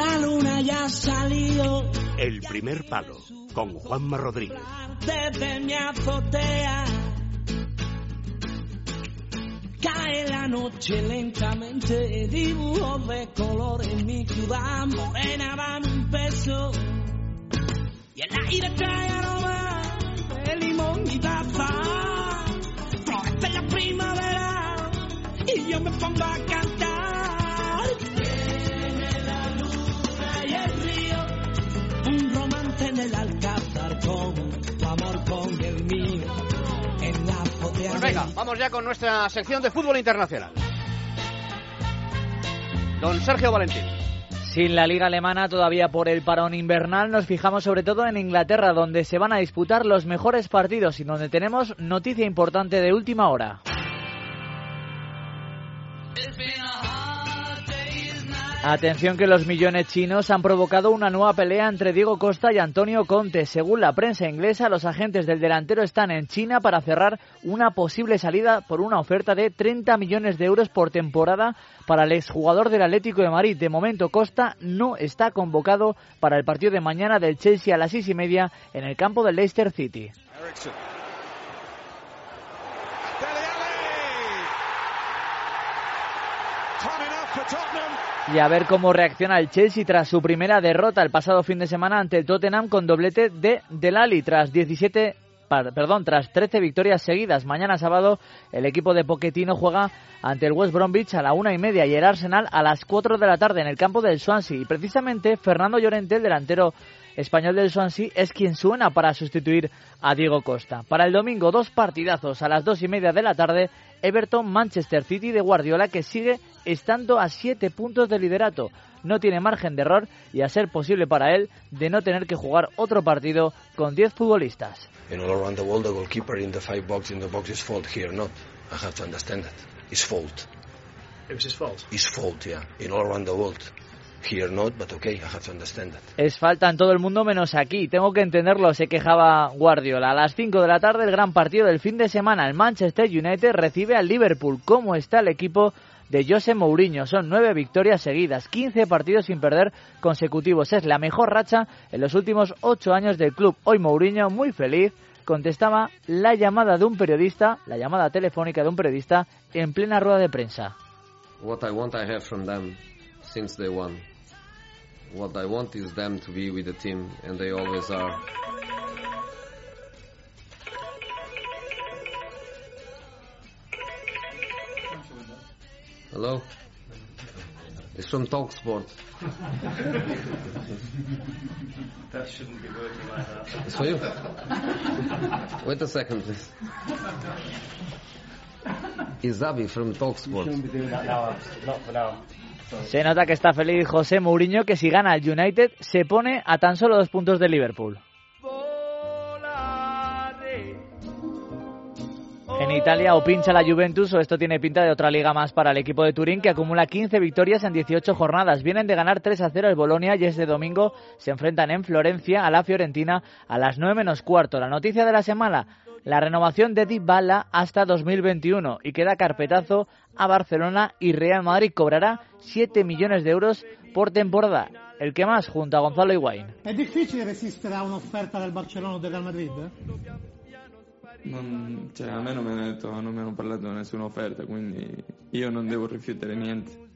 La luna ya ha salido. El primer palo con Juanma Rodríguez. Desde mi azotea. Cae la noche lentamente, dibujos de color en mi ciudad morena van un peso. Y el aire trae aroma de limón y taza. Florece la primavera y yo me pongo a venga, vamos ya con nuestra sección de fútbol internacional. Don Sergio Valentín. Sin la liga alemana todavía por el parón invernal, nos fijamos sobre todo en Inglaterra, donde se van a disputar los mejores partidos y donde tenemos noticia importante de última hora. Atención que los millones chinos han provocado una nueva pelea entre Diego Costa y Antonio Conte. Según la prensa inglesa, los agentes del delantero están en China para cerrar una posible salida por una oferta de 30 millones de euros por temporada para el exjugador del Atlético de Madrid. De momento, Costa no está convocado para el partido de mañana del Chelsea a las seis y media en el campo del Leicester City. Ericsson. Y a ver cómo reacciona el Chelsea tras su primera derrota el pasado fin de semana ante el Tottenham con doblete de Delali tras 17 par- perdón, tras 13 victorias seguidas. Mañana sábado el equipo de Pochettino juega ante el West Bromwich a la una y media y el Arsenal a las 4 de la tarde en el campo del Swansea. Y precisamente Fernando Llorente, el delantero español del Swansea, es quien suena para sustituir a Diego Costa. Para el domingo, dos partidazos a las dos y media de la tarde. Everton Manchester City de Guardiola que sigue estando a siete puntos de liderato. No tiene margen de error y a ser posible para él de no tener que jugar otro partido con 10 futbolistas. In all around the world, the goalkeeper in the five box in the box is fault. Here, not. But okay, I have to understand that. Es falta en todo el mundo menos aquí. Tengo que entenderlo, se quejaba Guardiola. A las 5 de la tarde, el gran partido del fin de semana. El Manchester United recibe al Liverpool. ¿Cómo está el equipo de José Mourinho? Son nueve victorias seguidas, 15 partidos sin perder consecutivos. Es la mejor racha en los últimos ocho años del club. Hoy Mourinho, muy feliz, contestaba la llamada de un periodista, la llamada telefónica de un periodista en plena rueda de prensa. What I want I have from them since day one. What I want is them to be with the team, and they always are. Hello? It's from Talksport. That shouldn't be working like that. It's for you. Wait a second, please. It's Zabi from Talksport. Shouldn't be doing that now. Not for now. Se nota que está feliz José Mourinho que si gana el United se pone a tan solo dos puntos de Liverpool. En Italia o pincha la Juventus o esto tiene pinta de otra liga más para el equipo de Turín que acumula 15 victorias en 18 jornadas. Vienen de ganar 3 a 0 el Bolonia y este domingo se enfrentan en Florencia a la Fiorentina a las 9 menos cuarto. La noticia de la semana, la renovación de Dybala hasta 2021 y queda carpetazo a Barcelona y Real Madrid cobrará 7 millones de euros por temporada. El que más junto a Gonzalo Higuaín. È difficile resistere a un'offerta del Barcellona o del Real Madrid? Non- cioè, a me non mi, hanno detto, non mi hanno parlato di nessuna offerta, quindi io non devo rifiutare niente.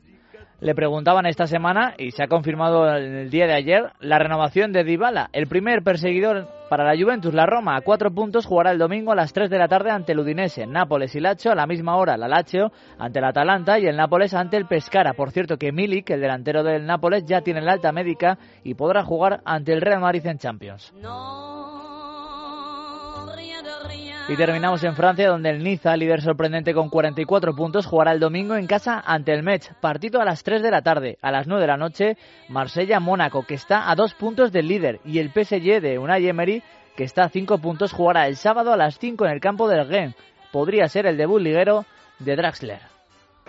Le preguntaban esta semana y se ha confirmado el día de ayer la renovación de Dybala, el primer perseguidor para la Juventus, la Roma, a cuatro puntos jugará el domingo a las 3 de la tarde ante el Udinese, Nápoles y Lazio a la misma hora, la Lazio ante el Atalanta y el Nápoles ante el Pescara. Por cierto que Milik, el delantero del Nápoles, ya tiene la alta médica y podrá jugar ante el Real Madrid en Champions. Y terminamos en Francia, donde el Niza, líder sorprendente con 44 puntos, jugará el domingo en casa ante el Metz. Partido a las 3 de la tarde. A las 9 de la noche, Marsella-Mónaco, que está a dos puntos del líder. Y el PSG de Unai Emery, que está a 5 puntos, jugará el sábado a las 5 en el campo del Gen. Podría ser el debut liguero de Draxler.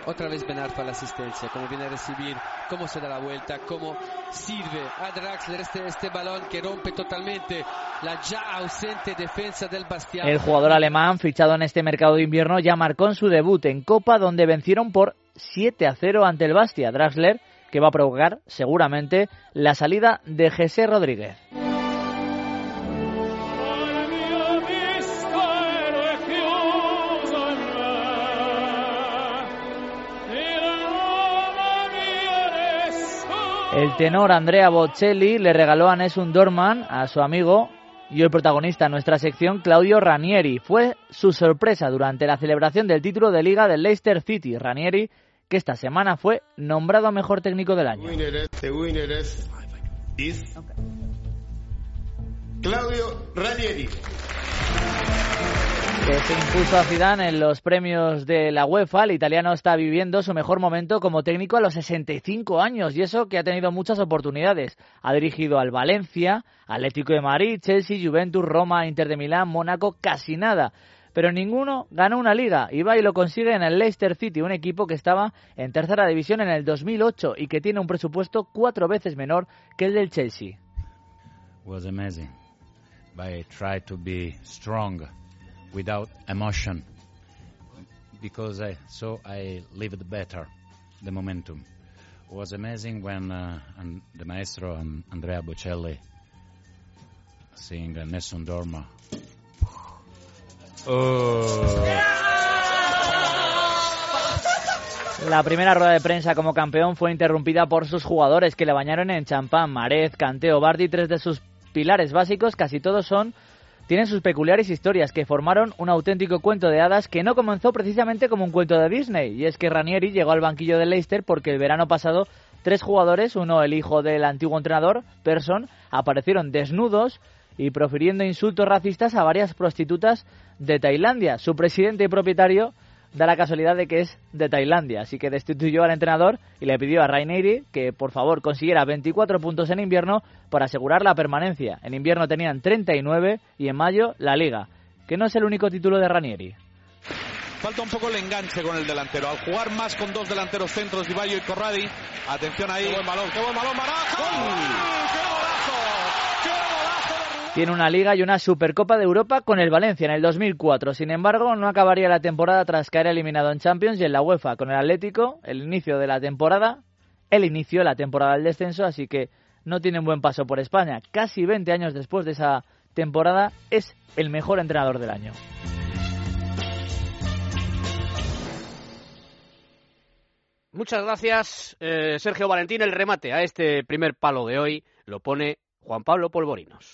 Otra vez Ben Arfa la asistencia, cómo viene a recibir, cómo se da la vuelta, cómo sirve a Draxler este, este balón que rompe totalmente la ya ausente defensa del Bastián. El jugador alemán, fichado en este mercado de invierno, ya marcó en su debut en Copa, donde vencieron por 7 a 0 ante el Bastia. Draxler, que va a provocar seguramente la salida de José Rodríguez. El tenor Andrea Bocelli le regaló a Nessun Dorman, a su amigo y el protagonista en nuestra sección, Claudio Ranieri. Fue su sorpresa durante la celebración del título de liga del Leicester City. Ranieri, que esta semana fue nombrado mejor técnico del año. Claudio Ranieri que se impuso a Zidane en los premios de la UEFA. El italiano está viviendo su mejor momento como técnico a los 65 años y eso que ha tenido muchas oportunidades. Ha dirigido al Valencia, Atlético de Madrid, Chelsea, Juventus, Roma, Inter de Milán, Mónaco, casi nada. Pero ninguno ganó una liga y va y lo consigue en el Leicester City, un equipo que estaba en tercera división en el 2008 y que tiene un presupuesto cuatro veces menor que el del Chelsea. Was amazing. I tried to without emotion because I so I lived better the momentum. It was amazing when uh, and the maestro and Andrea Bocelli sing uh, Nessun Dorma. La primera rueda de prensa como campeón fue interrumpida por sus jugadores que le bañaron en champán. Marez, Canteo, Bardi, tres de sus pilares básicos, casi todos son tienen sus peculiares historias que formaron un auténtico cuento de hadas que no comenzó precisamente como un cuento de Disney. Y es que Ranieri llegó al banquillo de Leicester porque el verano pasado tres jugadores, uno el hijo del antiguo entrenador, Persson, aparecieron desnudos y profiriendo insultos racistas a varias prostitutas de Tailandia. Su presidente y propietario da la casualidad de que es de Tailandia, así que destituyó al entrenador y le pidió a Rainieri que por favor consiguiera 24 puntos en invierno para asegurar la permanencia. En invierno tenían 39 y en mayo la liga, que no es el único título de Ranieri. Falta un poco el enganche con el delantero. Al jugar más con dos delanteros centros, Ibayo y Corradi. Atención ahí. Qué buen balón, qué buen balón, tiene una liga y una Supercopa de Europa con el Valencia en el 2004. Sin embargo, no acabaría la temporada tras caer eliminado en Champions y en la UEFA con el Atlético, el inicio de la temporada, el inicio de la temporada del descenso, así que no tiene un buen paso por España. Casi 20 años después de esa temporada es el mejor entrenador del año. Muchas gracias, eh, Sergio Valentín. El remate a este primer palo de hoy lo pone Juan Pablo Polvorinos.